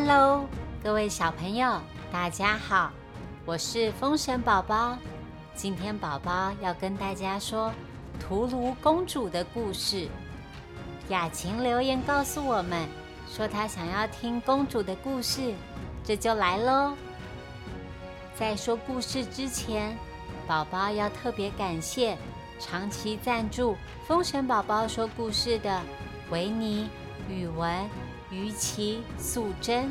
Hello，各位小朋友，大家好，我是风神宝宝。今天宝宝要跟大家说屠卢公主的故事。雅琴留言告诉我们说她想要听公主的故事，这就来喽。在说故事之前，宝宝要特别感谢长期赞助风神宝宝说故事的维尼、语文。于琪、素贞，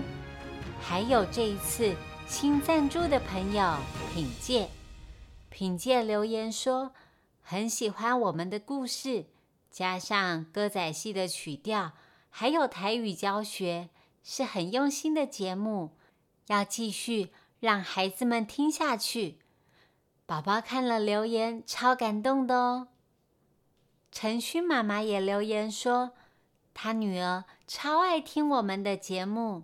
还有这一次新赞助的朋友品介。品介留言说很喜欢我们的故事，加上歌仔戏的曲调，还有台语教学，是很用心的节目，要继续让孩子们听下去。宝宝看了留言，超感动的哦。陈勋妈妈也留言说。他女儿超爱听我们的节目，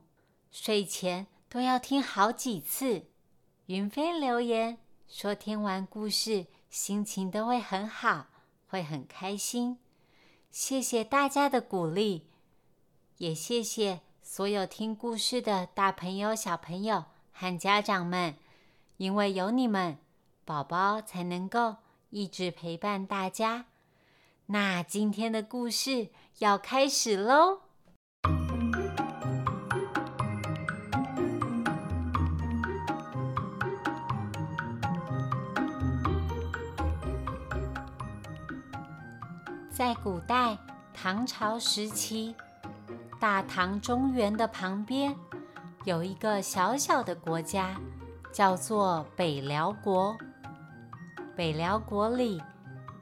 睡前都要听好几次。云飞留言说，听完故事心情都会很好，会很开心。谢谢大家的鼓励，也谢谢所有听故事的大朋友、小朋友和家长们，因为有你们，宝宝才能够一直陪伴大家。那今天的故事要开始喽！在古代唐朝时期，大唐中原的旁边有一个小小的国家，叫做北辽国。北辽国里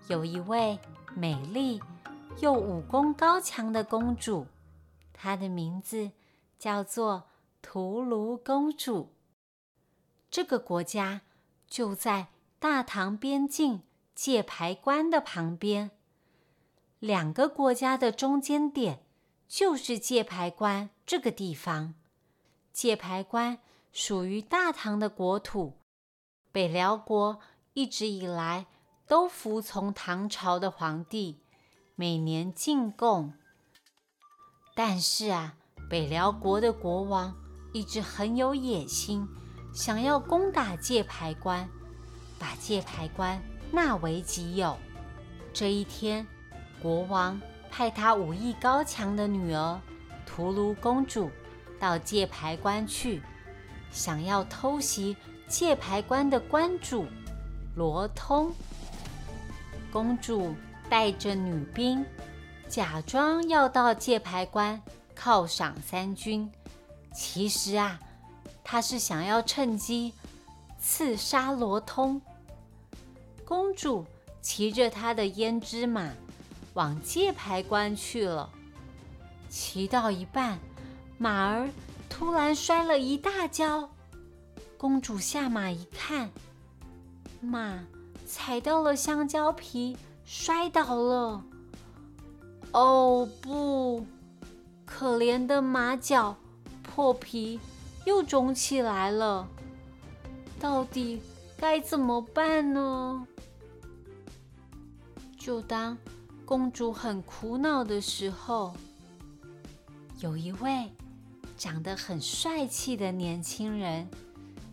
有一位。美丽又武功高强的公主，她的名字叫做屠卢公主。这个国家就在大唐边境界牌关的旁边，两个国家的中间点就是界牌关这个地方。界牌关属于大唐的国土，北辽国一直以来。都服从唐朝的皇帝，每年进贡。但是啊，北辽国的国王一直很有野心，想要攻打界牌关，把界牌关纳为己有。这一天，国王派他武艺高强的女儿屠卢公主到界牌关去，想要偷袭界牌关的关主罗通。公主带着女兵，假装要到界牌关犒赏三军。其实啊，她是想要趁机刺杀罗通。公主骑着她的胭脂马往界牌关去了。骑到一半，马儿突然摔了一大跤。公主下马一看，马。踩到了香蕉皮，摔倒了。哦不，可怜的马脚破皮又肿起来了。到底该怎么办呢？就当公主很苦恼的时候，有一位长得很帅气的年轻人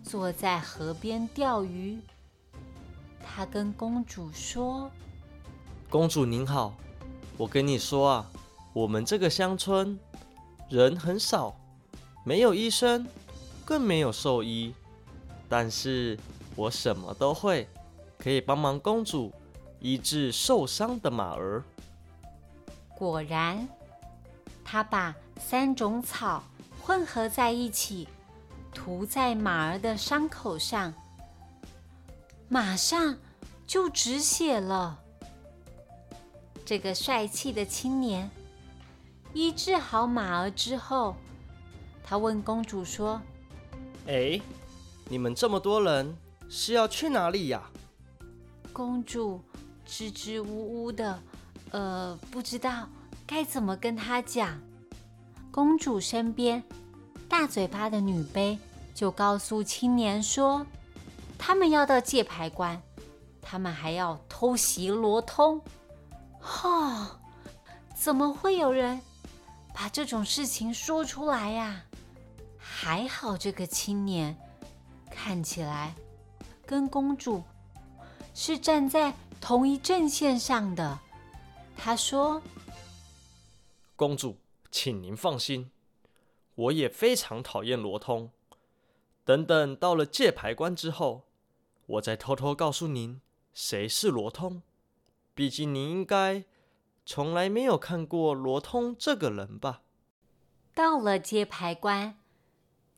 坐在河边钓鱼。他跟公主说：“公主您好，我跟你说啊，我们这个乡村人很少，没有医生，更没有兽医，但是我什么都会，可以帮忙公主医治受伤的马儿。”果然，他把三种草混合在一起，涂在马儿的伤口上，马上。就止血了。这个帅气的青年医治好马儿之后，他问公主说：“哎，你们这么多人是要去哪里呀？”公主支支吾吾的，呃，不知道该怎么跟他讲。公主身边大嘴巴的女卑就告诉青年说：“他们要到界牌关。”他们还要偷袭罗通，哈！怎么会有人把这种事情说出来呀？还好这个青年看起来跟公主是站在同一阵线上的。他说：“公主，请您放心，我也非常讨厌罗通。等等到了界牌关之后，我再偷偷告诉您谁是罗通。毕竟您应该从来没有看过罗通这个人吧？”到了界牌关，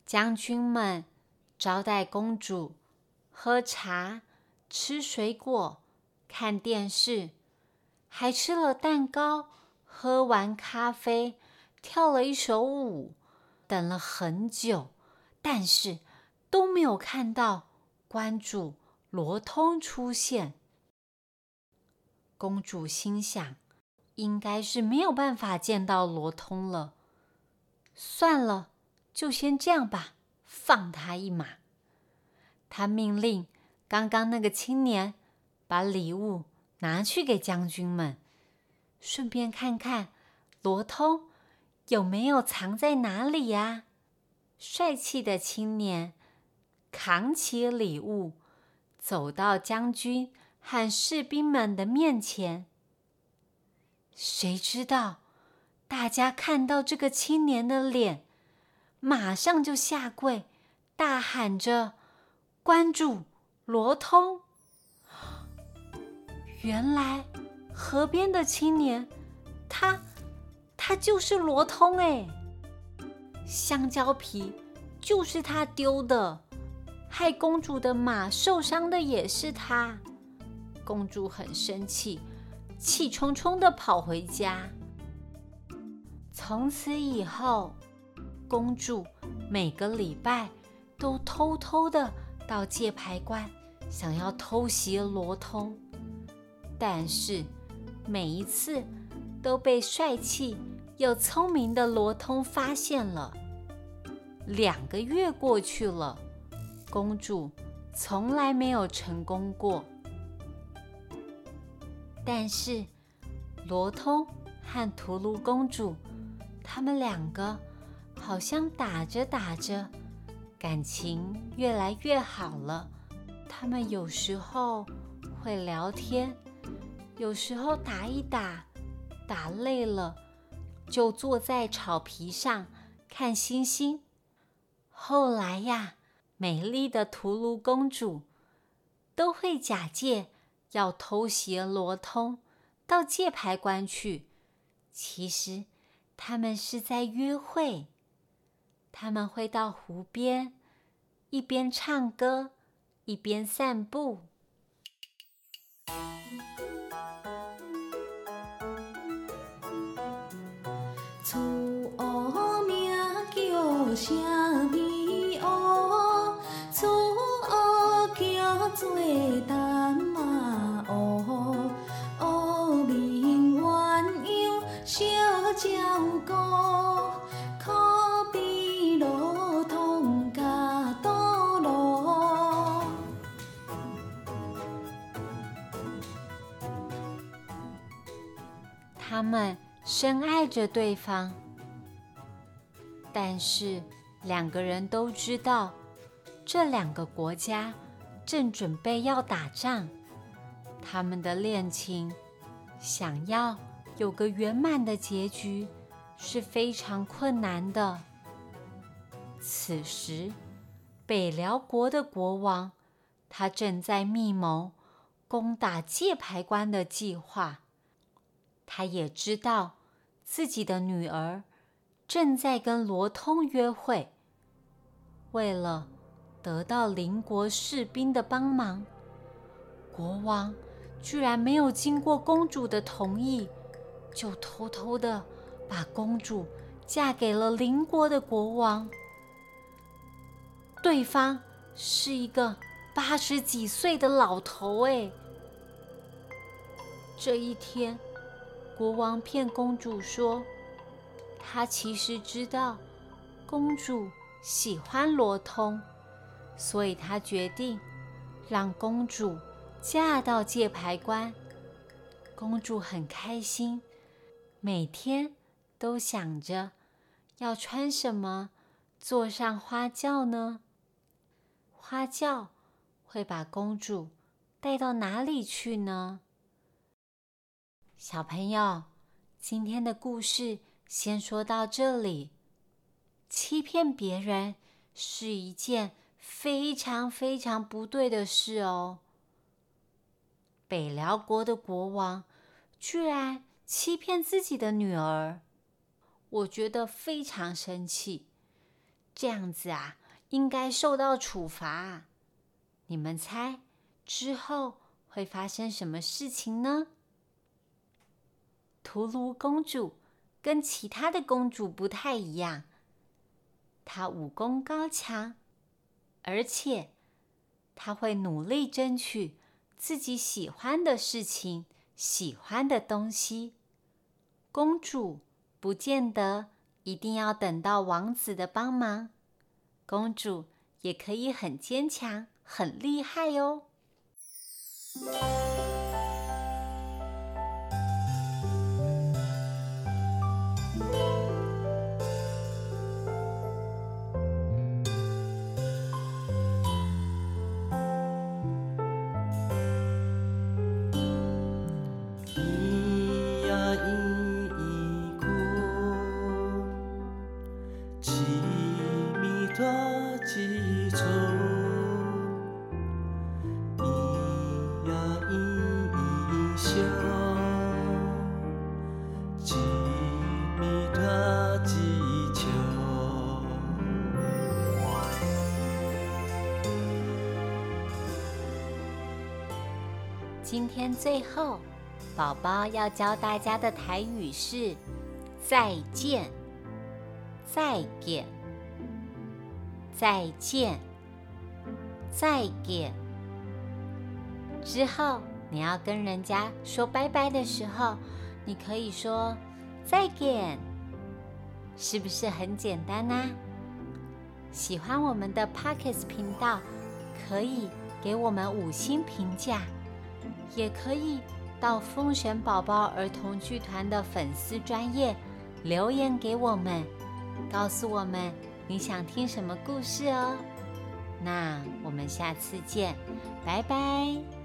将军们招待公主喝茶、吃水果、看电视。还吃了蛋糕，喝完咖啡，跳了一首舞，等了很久，但是都没有看到关主罗通出现。公主心想，应该是没有办法见到罗通了。算了，就先这样吧，放他一马。她命令刚刚那个青年把礼物。拿去给将军们，顺便看看罗通有没有藏在哪里呀？帅气的青年扛起礼物，走到将军和士兵们的面前。谁知道，大家看到这个青年的脸，马上就下跪，大喊着：“关注罗通！”原来，河边的青年，他，他就是罗通哎！香蕉皮就是他丢的，害公主的马受伤的也是他。公主很生气，气冲冲的跑回家。从此以后，公主每个礼拜都偷偷的到界牌关，想要偷袭罗通。但是每一次都被帅气又聪明的罗通发现了。两个月过去了，公主从来没有成功过。但是罗通和图卢公主，他们两个好像打着打着，感情越来越好了。他们有时候会聊天。有时候打一打，打累了，就坐在草皮上看星星。后来呀，美丽的图卢公主都会假借要偷袭罗通到界牌关去，其实他们是在约会。他们会到湖边，一边唱歌，一边散步。什么？做淡马乌，乌面鸳鸯小鸟歌，可比罗通加多罗。他们深爱着对方。但是两个人都知道，这两个国家正准备要打仗，他们的恋情想要有个圆满的结局是非常困难的。此时，北辽国的国王他正在密谋攻打界牌关的计划，他也知道自己的女儿。正在跟罗通约会，为了得到邻国士兵的帮忙，国王居然没有经过公主的同意，就偷偷的把公主嫁给了邻国的国王。对方是一个八十几岁的老头哎。这一天，国王骗公主说。他其实知道公主喜欢罗通，所以他决定让公主嫁到界牌关。公主很开心，每天都想着要穿什么，坐上花轿呢？花轿会把公主带到哪里去呢？小朋友，今天的故事先说到这里。欺骗别人是一件非常非常不对的事哦。北辽国的国王居然欺骗自己的女儿，我觉得非常生气。这样子啊，应该受到处罚。你们猜之后会发生什么事情呢？图卢公主跟其他的公主不太一样，她武功高强，而且他会努力争取自己喜欢的事情、喜欢的东西。公主不见得。一定要等到王子的帮忙，公主也可以很坚强、很厉害哟几愁，咿呀咿咿笑，几米他几愁。今天最后，宝宝要教大家的台语是再见，再见。再见，再见。之后你要跟人家说拜拜的时候，你可以说“再见”，是不是很简单呢？喜欢我们的 Pockets 频道，可以给我们五星评价。也可以到风神宝宝儿童剧团的粉丝专业留言给我们，告诉我们你想听什么故事哦。那我们下次见，拜拜。